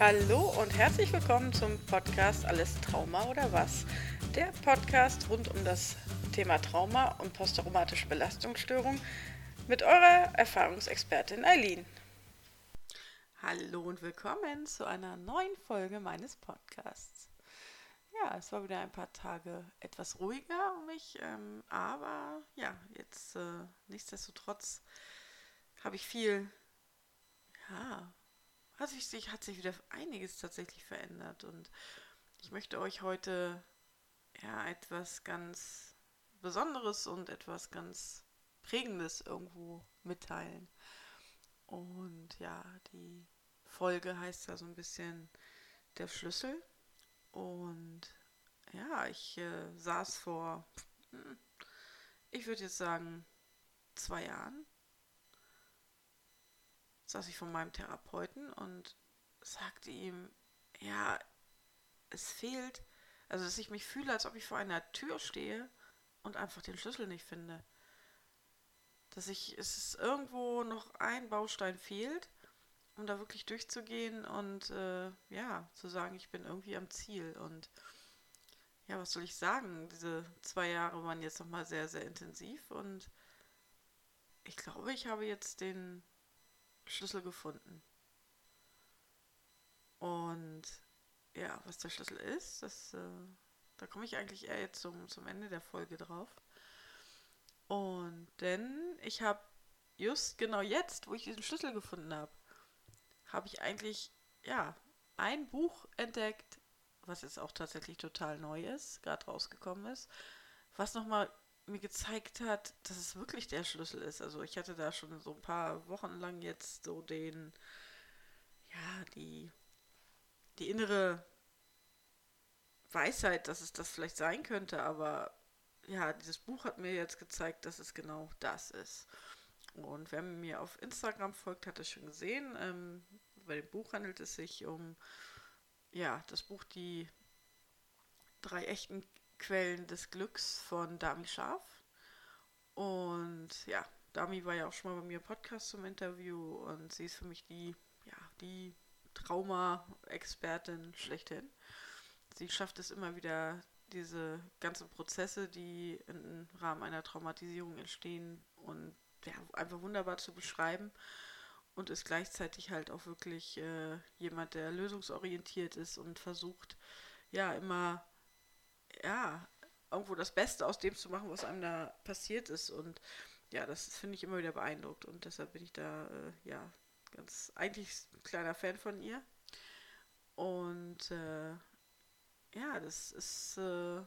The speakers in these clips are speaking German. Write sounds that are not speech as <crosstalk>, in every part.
Hallo und herzlich willkommen zum Podcast Alles Trauma oder was? Der Podcast rund um das Thema Trauma und posttraumatische Belastungsstörung mit eurer Erfahrungsexpertin Eileen. Hallo und willkommen zu einer neuen Folge meines Podcasts. Ja, es war wieder ein paar Tage etwas ruhiger um mich, ähm, aber ja, jetzt äh, nichtsdestotrotz habe ich viel, ja, hat sich, hat sich wieder einiges tatsächlich verändert und ich möchte euch heute ja etwas ganz Besonderes und etwas ganz Prägendes irgendwo mitteilen. Und ja, die Folge heißt ja so ein bisschen der Schlüssel. Und ja, ich äh, saß vor, hm, ich würde jetzt sagen, zwei Jahren saß ich vor meinem Therapeuten und sagte ihm, ja, es fehlt, also dass ich mich fühle, als ob ich vor einer Tür stehe und einfach den Schlüssel nicht finde. Dass ich, es ist irgendwo noch ein Baustein fehlt, um da wirklich durchzugehen und äh, ja, zu sagen, ich bin irgendwie am Ziel. Und ja, was soll ich sagen? Diese zwei Jahre waren jetzt nochmal sehr, sehr intensiv und ich glaube, ich habe jetzt den Schlüssel gefunden. Und ja, was der Schlüssel ist, das, äh, da komme ich eigentlich eher jetzt zum, zum Ende der Folge drauf. Und denn ich habe just genau jetzt, wo ich diesen Schlüssel gefunden habe, habe ich eigentlich, ja, ein Buch entdeckt, was jetzt auch tatsächlich total neu ist, gerade rausgekommen ist, was nochmal mir gezeigt hat, dass es wirklich der Schlüssel ist. Also ich hatte da schon so ein paar Wochen lang jetzt so den, ja, die, die innere Weisheit, dass es das vielleicht sein könnte, aber ja, dieses Buch hat mir jetzt gezeigt, dass es genau das ist. Und wer mir auf Instagram folgt, hat es schon gesehen. Ähm, bei dem Buch handelt es sich um ja, das Buch Die drei echten Quellen des Glücks von Dami Scharf. Und ja, Dami war ja auch schon mal bei mir im Podcast zum Interview und sie ist für mich die, ja, die Trauma-Expertin schlechthin. Sie schafft es immer wieder, diese ganzen Prozesse, die im Rahmen einer Traumatisierung entstehen und ja, einfach wunderbar zu beschreiben und ist gleichzeitig halt auch wirklich äh, jemand, der lösungsorientiert ist und versucht, ja, immer ja, irgendwo das Beste aus dem zu machen, was einem da passiert ist. Und ja, das finde ich immer wieder beeindruckt. Und deshalb bin ich da, äh, ja, ganz eigentlich ein kleiner Fan von ihr. Und äh, ja, das ist, äh, ja,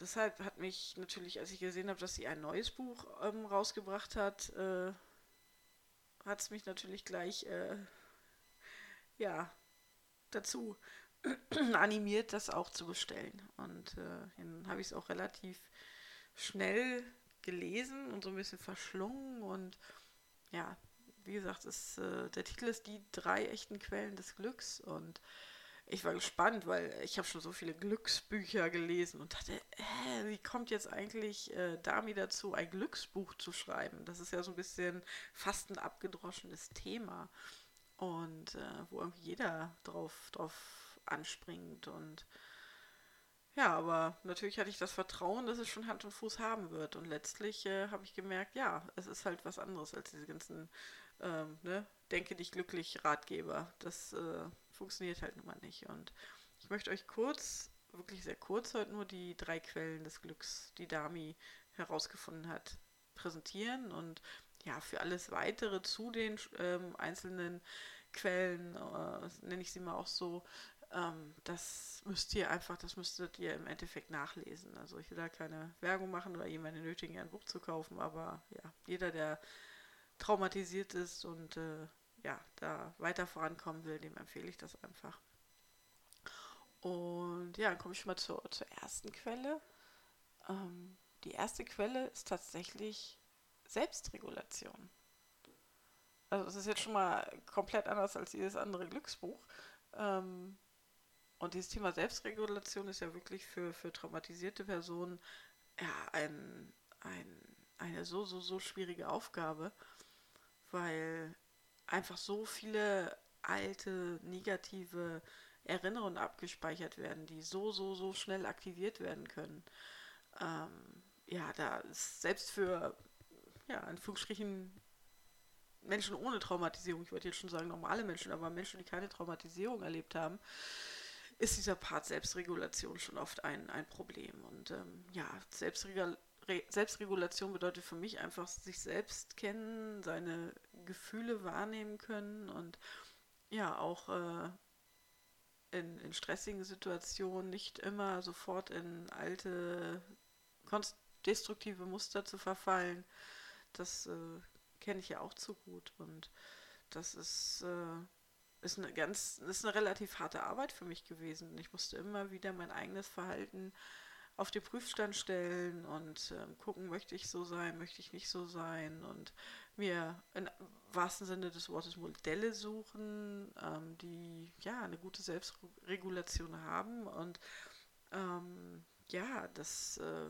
deshalb hat mich natürlich, als ich gesehen habe, dass sie ein neues Buch ähm, rausgebracht hat, äh, hat es mich natürlich gleich, äh, ja, dazu <clears throat> animiert, das auch zu bestellen. Und äh, dann habe ich es auch relativ schnell gelesen und so ein bisschen verschlungen. Und ja, wie gesagt, ist, äh, der Titel ist Die drei echten Quellen des Glücks. Und ich war gespannt, weil ich habe schon so viele Glücksbücher gelesen und dachte, äh, wie kommt jetzt eigentlich äh, Dami dazu, ein Glücksbuch zu schreiben? Das ist ja so ein bisschen fast ein abgedroschenes Thema und äh, wo irgendwie jeder drauf, drauf anspringt und ja, aber natürlich hatte ich das Vertrauen, dass es schon Hand und Fuß haben wird. Und letztlich äh, habe ich gemerkt, ja, es ist halt was anderes als diese ganzen, ähm, ne, denke dich glücklich Ratgeber. Das äh, funktioniert halt nun mal nicht. Und ich möchte euch kurz, wirklich sehr kurz heute nur die drei Quellen des Glücks, die Dami herausgefunden hat, präsentieren. Und ja, für alles weitere zu den ähm, einzelnen Quellen, äh, nenne ich sie mal auch so, ähm, das müsst ihr einfach, das müsstet ihr im Endeffekt nachlesen. Also ich will da keine Werbung machen oder jemanden nötigen, ein Buch zu kaufen, aber ja, jeder, der traumatisiert ist und äh, ja, da weiter vorankommen will, dem empfehle ich das einfach. Und ja, dann komme ich mal zur, zur ersten Quelle. Ähm, die erste Quelle ist tatsächlich Selbstregulation. Also das ist jetzt schon mal komplett anders als jedes andere Glücksbuch. Ähm, und dieses Thema Selbstregulation ist ja wirklich für, für traumatisierte Personen ja ein, ein, eine so, so, so schwierige Aufgabe, weil einfach so viele alte, negative Erinnerungen abgespeichert werden, die so, so, so schnell aktiviert werden können. Ähm, ja, da ist selbst für, ja, in Anführungsstrichen Menschen ohne Traumatisierung, ich wollte jetzt schon sagen normale Menschen, aber Menschen, die keine Traumatisierung erlebt haben, ist dieser Part Selbstregulation schon oft ein, ein Problem. Und ähm, ja, Selbstregul Selbstregulation bedeutet für mich einfach sich selbst kennen, seine Gefühle wahrnehmen können und ja, auch äh, in, in stressigen Situationen nicht immer sofort in alte destruktive Muster zu verfallen. Das äh, kenne ich ja auch zu gut. Und das ist, äh, ist eine ganz, ist eine relativ harte Arbeit für mich gewesen. Ich musste immer wieder mein eigenes Verhalten auf den Prüfstand stellen und äh, gucken, möchte ich so sein, möchte ich nicht so sein und mir im wahrsten Sinne des Wortes Modelle suchen, ähm, die ja eine gute Selbstregulation haben und ähm, ja, das äh,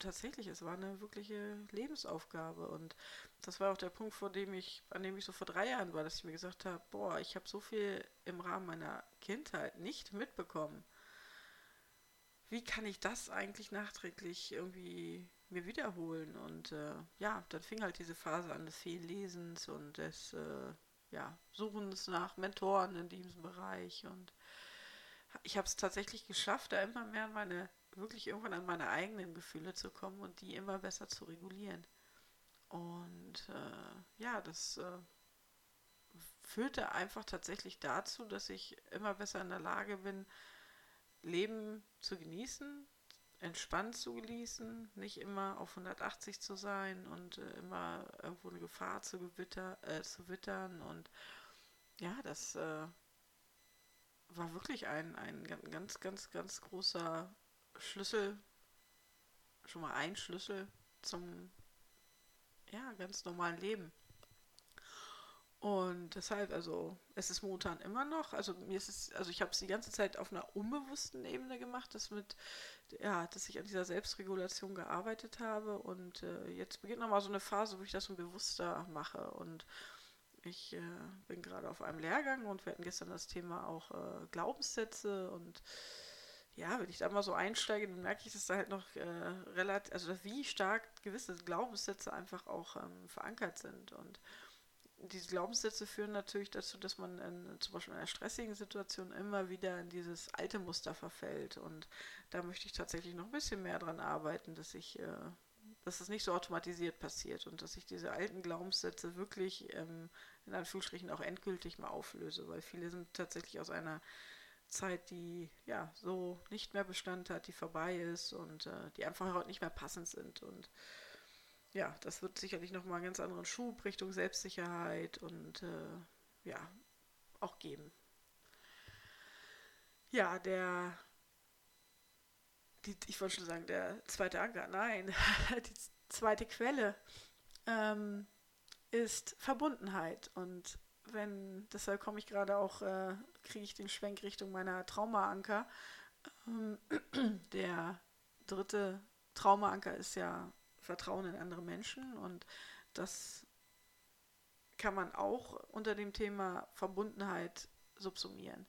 tatsächlich, es war eine wirkliche Lebensaufgabe und das war auch der Punkt, vor dem ich, an dem ich so vor drei Jahren war, dass ich mir gesagt habe, boah, ich habe so viel im Rahmen meiner Kindheit nicht mitbekommen. Wie kann ich das eigentlich nachträglich irgendwie mir wiederholen? Und äh, ja, dann fing halt diese Phase an des Fehllesens und des äh, ja, Suchens nach Mentoren in diesem Bereich und ich habe es tatsächlich geschafft, da immer mehr an meine wirklich irgendwann an meine eigenen Gefühle zu kommen und die immer besser zu regulieren. Und äh, ja, das äh, führte einfach tatsächlich dazu, dass ich immer besser in der Lage bin, Leben zu genießen, entspannt zu genießen, nicht immer auf 180 zu sein und äh, immer irgendwo eine Gefahr zu, gewitter, äh, zu wittern. Und ja, das äh, war wirklich ein, ein ganz, ganz, ganz großer Schlüssel, schon mal ein Schlüssel zum ja, ganz normalen Leben. Und deshalb, also, es ist momentan immer noch, also mir ist es, also ich habe es die ganze Zeit auf einer unbewussten Ebene gemacht, dass mit, ja, dass ich an dieser Selbstregulation gearbeitet habe. Und äh, jetzt beginnt nochmal so eine Phase, wo ich das so bewusster mache. Und ich äh, bin gerade auf einem Lehrgang und wir hatten gestern das Thema auch äh, Glaubenssätze. Und ja, wenn ich da mal so einsteige, dann merke ich, dass da halt noch äh, relativ, also wie stark gewisse Glaubenssätze einfach auch ähm, verankert sind. Und diese Glaubenssätze führen natürlich dazu, dass man in, zum Beispiel in einer stressigen Situation immer wieder in dieses alte Muster verfällt. Und da möchte ich tatsächlich noch ein bisschen mehr dran arbeiten, dass ich, äh, dass es nicht so automatisiert passiert und dass ich diese alten Glaubenssätze wirklich ähm, in Anführungsstrichen auch endgültig mal auflöse, weil viele sind tatsächlich aus einer Zeit, die ja so nicht mehr Bestand hat, die vorbei ist und äh, die einfach heute nicht mehr passend sind. Und ja, das wird sicherlich nochmal einen ganz anderen Schub Richtung Selbstsicherheit und äh, ja, auch geben. Ja, der, die, ich wollte schon sagen, der zweite Anker, nein, <laughs> die zweite Quelle ähm, ist Verbundenheit und wenn, deshalb komme ich gerade auch, äh, kriege ich den Schwenk Richtung meiner Traumaanker. Ähm, <clears throat> der dritte Traumaanker ist ja Vertrauen in andere Menschen und das kann man auch unter dem Thema Verbundenheit subsumieren.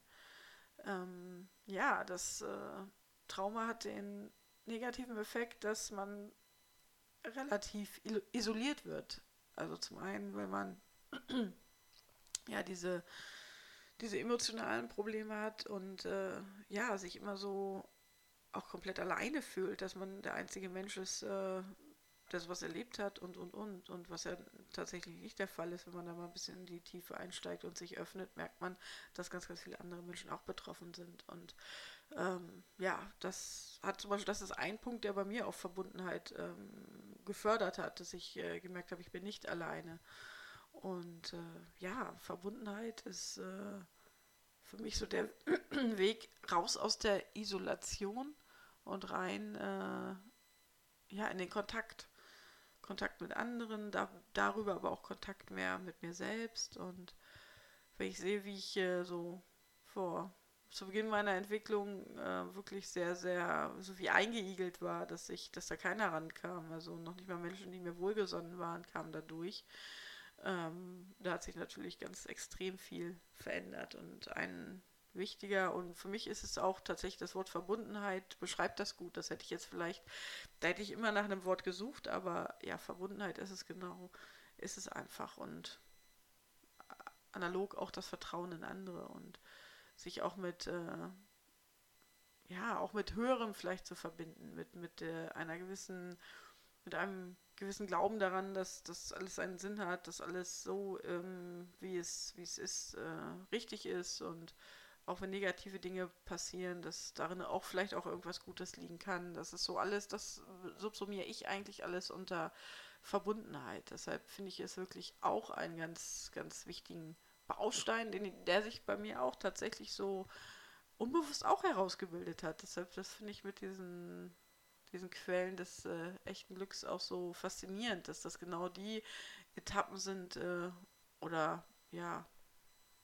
Ähm, ja, das äh, Trauma hat den negativen Effekt, dass man relativ isoliert wird. Also zum einen, weil man <clears throat> ja, diese, diese emotionalen Probleme hat und äh, ja, sich immer so auch komplett alleine fühlt, dass man der einzige Mensch ist, äh, der sowas erlebt hat und, und, und. Und was ja tatsächlich nicht der Fall ist, wenn man da mal ein bisschen in die Tiefe einsteigt und sich öffnet, merkt man, dass ganz, ganz viele andere Menschen auch betroffen sind. Und ähm, ja, das hat zum Beispiel, das ist ein Punkt, der bei mir auf Verbundenheit ähm, gefördert hat, dass ich äh, gemerkt habe, ich bin nicht alleine. Und äh, ja, Verbundenheit ist äh, für mich so der <clears throat> Weg raus aus der Isolation und rein äh, ja, in den Kontakt. Kontakt mit anderen, da, darüber aber auch Kontakt mehr mit mir selbst. Und wenn ich sehe, wie ich äh, so vor zu Beginn meiner Entwicklung äh, wirklich sehr, sehr so wie eingeigelt war, dass ich, dass da keiner rankam. Also noch nicht mal Menschen, die mir wohlgesonnen waren, kamen da durch ähm, da hat sich natürlich ganz extrem viel verändert und ein wichtiger und für mich ist es auch tatsächlich das Wort Verbundenheit beschreibt das gut. Das hätte ich jetzt vielleicht, da hätte ich immer nach einem Wort gesucht, aber ja, Verbundenheit ist es genau, ist es einfach und analog auch das Vertrauen in andere und sich auch mit äh, ja auch mit höherem vielleicht zu verbinden, mit mit äh, einer gewissen mit einem gewissen Glauben daran, dass das alles einen Sinn hat, dass alles so, ähm, wie, es, wie es ist, äh, richtig ist und auch wenn negative Dinge passieren, dass darin auch vielleicht auch irgendwas Gutes liegen kann. Das ist so alles, das subsumiere ich eigentlich alles unter Verbundenheit. Deshalb finde ich es wirklich auch einen ganz, ganz wichtigen Baustein, den, der sich bei mir auch tatsächlich so unbewusst auch herausgebildet hat. Deshalb, das finde ich mit diesen diesen Quellen des äh, echten Glücks auch so faszinierend, dass das genau die Etappen sind äh, oder ja,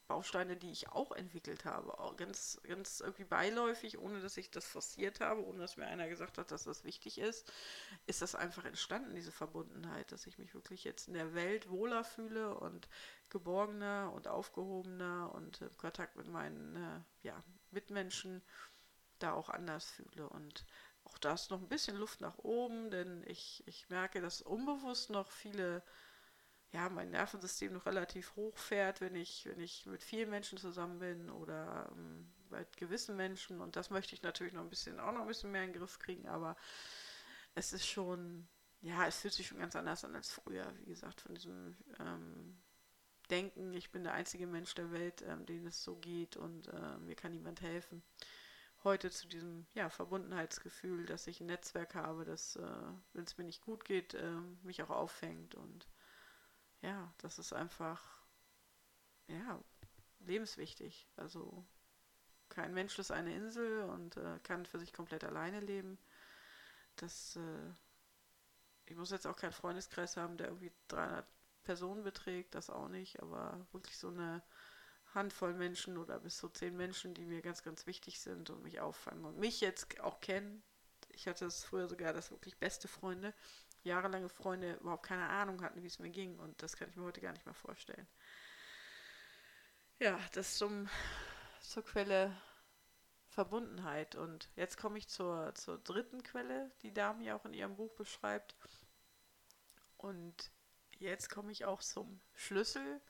Bausteine, die ich auch entwickelt habe. Auch ganz, ganz irgendwie beiläufig, ohne dass ich das forciert habe, ohne dass mir einer gesagt hat, dass das wichtig ist, ist das einfach entstanden, diese Verbundenheit, dass ich mich wirklich jetzt in der Welt wohler fühle und geborgener und aufgehobener und im Kontakt mit meinen äh, ja, Mitmenschen da auch anders fühle. Und auch da ist noch ein bisschen Luft nach oben, denn ich, ich merke, dass unbewusst noch viele, ja, mein Nervensystem noch relativ hoch fährt, wenn ich, wenn ich mit vielen Menschen zusammen bin oder ähm, bei gewissen Menschen. Und das möchte ich natürlich noch ein bisschen, auch noch ein bisschen mehr in den Griff kriegen, aber es ist schon, ja, es fühlt sich schon ganz anders an als früher, wie gesagt, von diesem ähm, Denken, ich bin der einzige Mensch der Welt, ähm, dem es so geht und äh, mir kann niemand helfen heute zu diesem ja, Verbundenheitsgefühl, dass ich ein Netzwerk habe, das, äh, wenn es mir nicht gut geht, äh, mich auch auffängt. Und ja, das ist einfach ja, lebenswichtig. Also kein Mensch ist eine Insel und äh, kann für sich komplett alleine leben. Das, äh, ich muss jetzt auch keinen Freundeskreis haben, der irgendwie 300 Personen beträgt, das auch nicht, aber wirklich so eine Handvoll Menschen oder bis zu zehn Menschen, die mir ganz, ganz wichtig sind und mich auffangen und mich jetzt auch kennen. Ich hatte es früher sogar, dass wirklich beste Freunde, jahrelange Freunde überhaupt keine Ahnung hatten, wie es mir ging und das kann ich mir heute gar nicht mehr vorstellen. Ja, das zum, zur Quelle Verbundenheit. Und jetzt komme ich zur, zur dritten Quelle, die Dame ja auch in ihrem Buch beschreibt. Und jetzt komme ich auch zum Schlüssel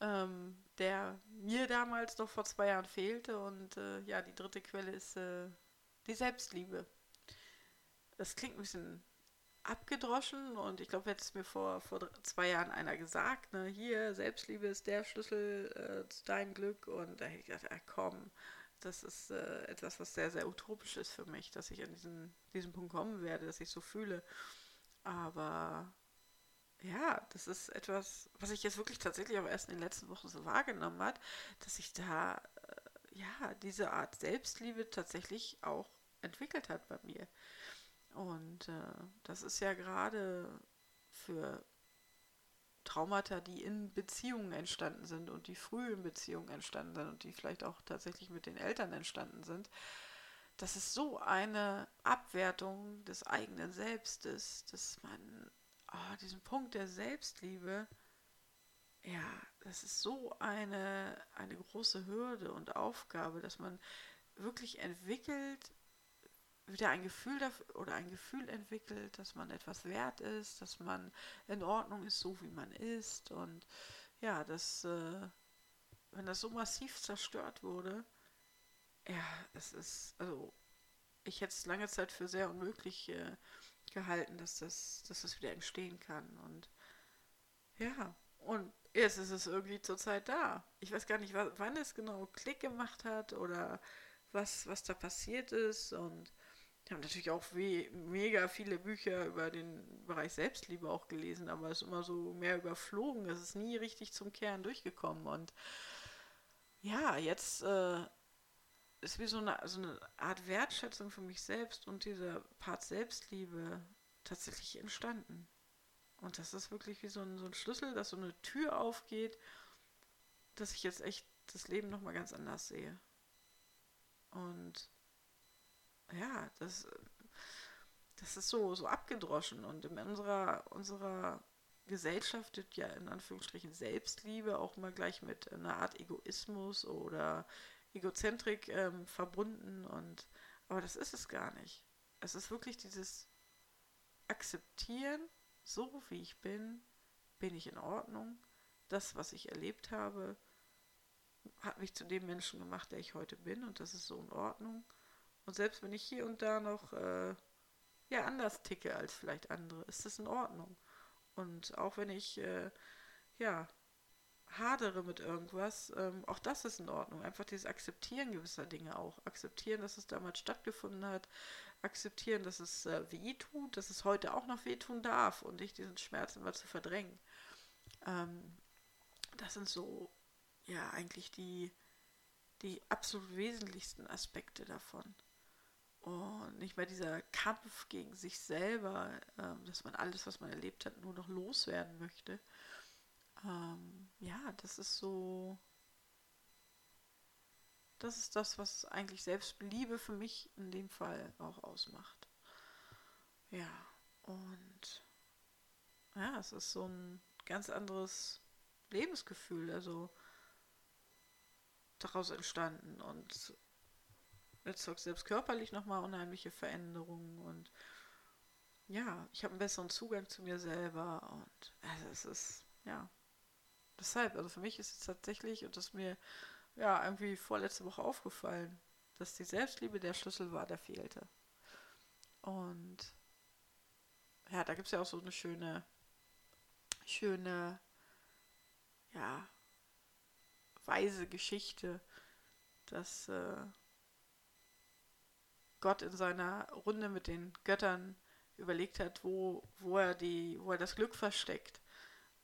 ähm, der mir damals noch vor zwei Jahren fehlte. Und äh, ja, die dritte Quelle ist äh, die Selbstliebe. Das klingt ein bisschen abgedroschen und ich glaube, hätte es mir vor, vor zwei Jahren einer gesagt, ne, hier, Selbstliebe ist der Schlüssel äh, zu deinem Glück und da hätte ich gedacht, ja, komm, das ist äh, etwas, was sehr, sehr utopisch ist für mich, dass ich an diesen, diesen Punkt kommen werde, dass ich so fühle. Aber ja, das ist etwas, was ich jetzt wirklich tatsächlich auch erst in den letzten Wochen so wahrgenommen hat, dass sich da äh, ja diese Art Selbstliebe tatsächlich auch entwickelt hat bei mir. Und äh, das ist ja gerade für Traumata, die in Beziehungen entstanden sind und die früh in Beziehungen entstanden sind und die vielleicht auch tatsächlich mit den Eltern entstanden sind, das ist so eine Abwertung des eigenen Selbstes, dass man oh, diesen Punkt der Selbstliebe, ja, das ist so eine, eine große Hürde und Aufgabe, dass man wirklich entwickelt, wieder ein Gefühl dafür, oder ein Gefühl entwickelt, dass man etwas wert ist, dass man in Ordnung ist, so wie man ist. Und ja, das, äh, wenn das so massiv zerstört wurde, ja, es ist, also ich hätte es lange Zeit für sehr unmöglich äh, gehalten, dass das, dass das wieder entstehen kann. Und ja, und jetzt ist es irgendwie zurzeit da. Ich weiß gar nicht, wann es genau Klick gemacht hat oder was, was da passiert ist. Und ich habe natürlich auch we mega viele Bücher über den Bereich Selbstliebe auch gelesen, aber es ist immer so mehr überflogen. Es ist nie richtig zum Kern durchgekommen. Und ja, jetzt äh, ist wie so eine, so eine Art Wertschätzung für mich selbst und dieser Part Selbstliebe tatsächlich entstanden. Und das ist wirklich wie so ein, so ein Schlüssel, dass so eine Tür aufgeht, dass ich jetzt echt das Leben nochmal ganz anders sehe. Und ja, das, das ist so, so abgedroschen. Und in unserer, unserer gesellschaftet ja in Anführungsstrichen Selbstliebe auch mal gleich mit einer Art Egoismus oder Egozentrik ähm, verbunden und aber das ist es gar nicht. Es ist wirklich dieses Akzeptieren, so wie ich bin, bin ich in Ordnung. Das, was ich erlebt habe, hat mich zu dem Menschen gemacht, der ich heute bin und das ist so in Ordnung. Und selbst wenn ich hier und da noch äh, ja anders ticke als vielleicht andere, ist das in Ordnung. Und auch wenn ich äh, ja hadere mit irgendwas, ähm, auch das ist in Ordnung. Einfach dieses Akzeptieren gewisser Dinge auch. Akzeptieren, dass es damals stattgefunden hat. Akzeptieren, dass es äh, weh tut, dass es heute auch noch wehtun darf und nicht diesen Schmerz immer zu verdrängen. Ähm, das sind so, ja, eigentlich die, die absolut wesentlichsten Aspekte davon. Und nicht mehr dieser Kampf gegen sich selber, ähm, dass man alles, was man erlebt hat, nur noch loswerden möchte. Ähm, ja, das ist so. Das ist das, was eigentlich Selbstliebe für mich in dem Fall auch ausmacht. Ja, und ja, es ist so ein ganz anderes Lebensgefühl, also daraus entstanden und erzeugt selbst körperlich nochmal unheimliche Veränderungen und ja, ich habe einen besseren Zugang zu mir selber und also es ist, ja, deshalb, also für mich ist es tatsächlich, und das ist mir ja irgendwie vorletzte Woche aufgefallen, dass die Selbstliebe der Schlüssel war, der fehlte. Und ja, da gibt es ja auch so eine schöne, schöne, ja, weise Geschichte, dass äh, Gott in seiner Runde mit den Göttern überlegt hat, wo, wo, er, die, wo er das Glück versteckt.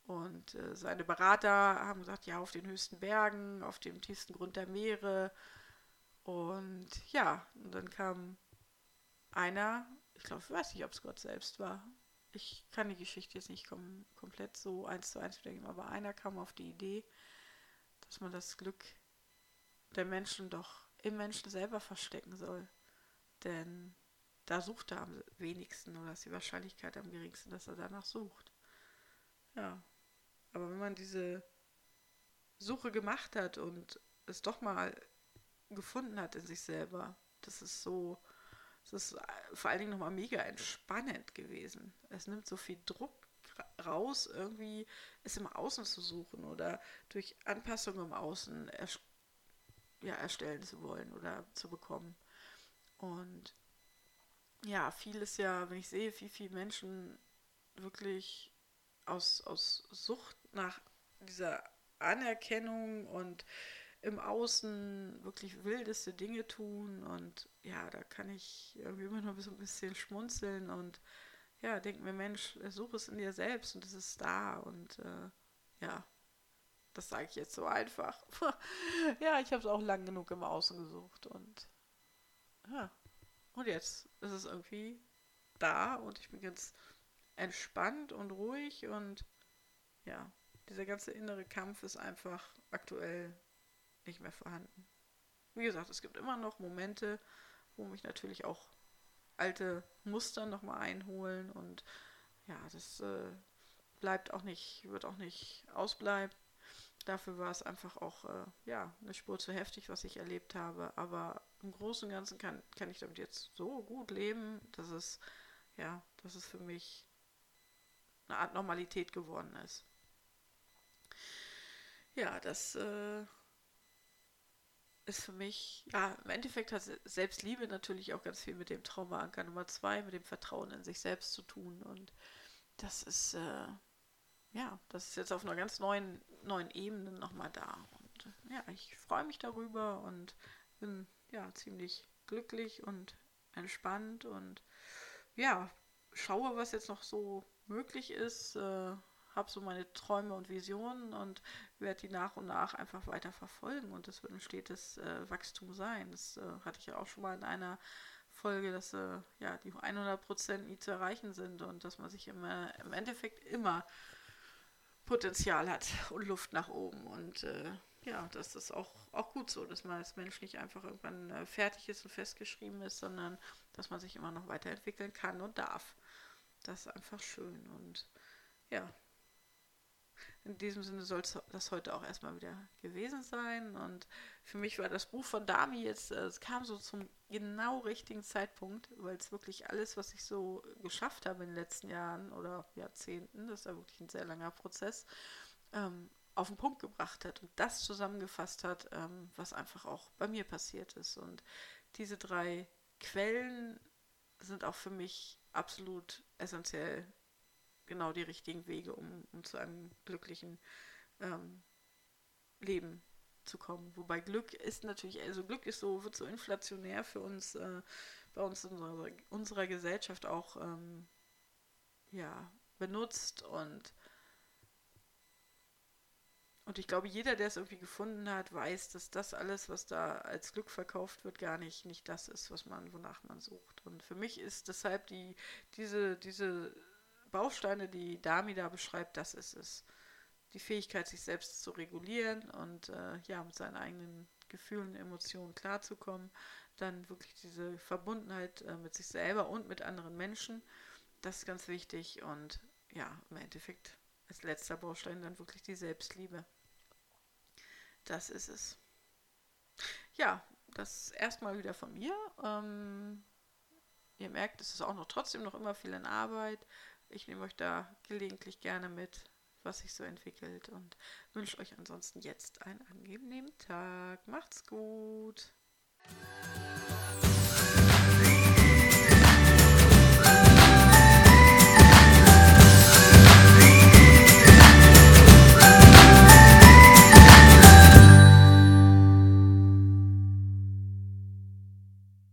Und äh, seine Berater haben gesagt, ja, auf den höchsten Bergen, auf dem tiefsten Grund der Meere. Und ja, und dann kam einer, ich glaube, ich weiß nicht, ob es Gott selbst war. Ich kann die Geschichte jetzt nicht kom komplett so eins zu eins bedenken, aber einer kam auf die Idee, dass man das Glück der Menschen doch im Menschen selber verstecken soll. Denn da sucht er am wenigsten oder ist die Wahrscheinlichkeit am geringsten, dass er danach sucht. Ja. Aber wenn man diese Suche gemacht hat und es doch mal gefunden hat in sich selber, das ist so, das ist vor allen Dingen nochmal mega entspannend gewesen. Es nimmt so viel Druck raus, irgendwie es im Außen zu suchen oder durch Anpassung im Außen er, ja, erstellen zu wollen oder zu bekommen. Und ja, viel ist ja, wenn ich sehe, wie viele Menschen wirklich aus, aus Sucht nach dieser Anerkennung und im Außen wirklich wildeste Dinge tun und ja, da kann ich irgendwie immer noch so ein bisschen schmunzeln und ja, denke mir, Mensch, suche es in dir selbst und es ist da und äh, ja, das sage ich jetzt so einfach. <laughs> ja, ich habe es auch lang genug im Außen gesucht und ja. Und jetzt ist es irgendwie da und ich bin ganz entspannt und ruhig und ja, dieser ganze innere Kampf ist einfach aktuell nicht mehr vorhanden. Wie gesagt, es gibt immer noch Momente, wo mich natürlich auch alte Muster nochmal einholen und ja, das äh, bleibt auch nicht, wird auch nicht ausbleiben. Dafür war es einfach auch äh, ja, eine Spur zu heftig, was ich erlebt habe. Aber im Großen und Ganzen kann, kann ich damit jetzt so gut leben, dass es, ja, dass es für mich eine Art Normalität geworden ist. Ja, das äh, ist für mich, ja, im Endeffekt hat Selbstliebe natürlich auch ganz viel mit dem Traumaanker Nummer zwei, mit dem Vertrauen in sich selbst zu tun. Und das ist, äh, ja, das ist jetzt auf einer ganz neuen, neuen Ebene nochmal da. Und ja, ich freue mich darüber und bin ja ziemlich glücklich und entspannt und ja, schaue, was jetzt noch so möglich ist, äh, habe so meine Träume und Visionen und werde die nach und nach einfach weiter verfolgen und das wird ein stetes äh, Wachstum sein. Das äh, hatte ich ja auch schon mal in einer Folge, dass äh, ja die 100% nie zu erreichen sind und dass man sich immer im Endeffekt immer Potenzial hat und Luft nach oben. Und äh, ja, das ist auch, auch gut so, dass man als Mensch nicht einfach irgendwann äh, fertig ist und festgeschrieben ist, sondern dass man sich immer noch weiterentwickeln kann und darf. Das ist einfach schön. Und ja, in diesem Sinne soll das heute auch erstmal wieder gewesen sein. Und für mich war das Buch von Dami jetzt, äh, es kam so zum genau richtigen Zeitpunkt, weil es wirklich alles, was ich so geschafft habe in den letzten Jahren oder Jahrzehnten, das ist ja wirklich ein sehr langer Prozess, ähm, auf den Punkt gebracht hat und das zusammengefasst hat, ähm, was einfach auch bei mir passiert ist. Und diese drei Quellen sind auch für mich absolut essentiell genau die richtigen Wege, um, um zu einem glücklichen ähm, Leben zu kommen. Wobei Glück ist natürlich, also Glück ist so, wird so inflationär für uns, äh, bei uns in unserer, unserer Gesellschaft auch ähm, ja, benutzt und und ich glaube, jeder, der es irgendwie gefunden hat, weiß, dass das alles, was da als Glück verkauft wird, gar nicht, nicht das ist, was man, wonach man sucht. Und für mich ist deshalb die, diese, diese Bausteine, die Dami da beschreibt, das ist es. Die Fähigkeit, sich selbst zu regulieren und äh, ja, mit seinen eigenen Gefühlen, Emotionen klarzukommen. Dann wirklich diese Verbundenheit äh, mit sich selber und mit anderen Menschen. Das ist ganz wichtig. Und ja, im Endeffekt als letzter Baustein dann wirklich die Selbstliebe. Das ist es. Ja, das erstmal wieder von mir. Ähm, ihr merkt, es ist auch noch trotzdem noch immer viel in Arbeit. Ich nehme euch da gelegentlich gerne mit, was sich so entwickelt und wünsche euch ansonsten jetzt einen angenehmen Tag. Macht's gut.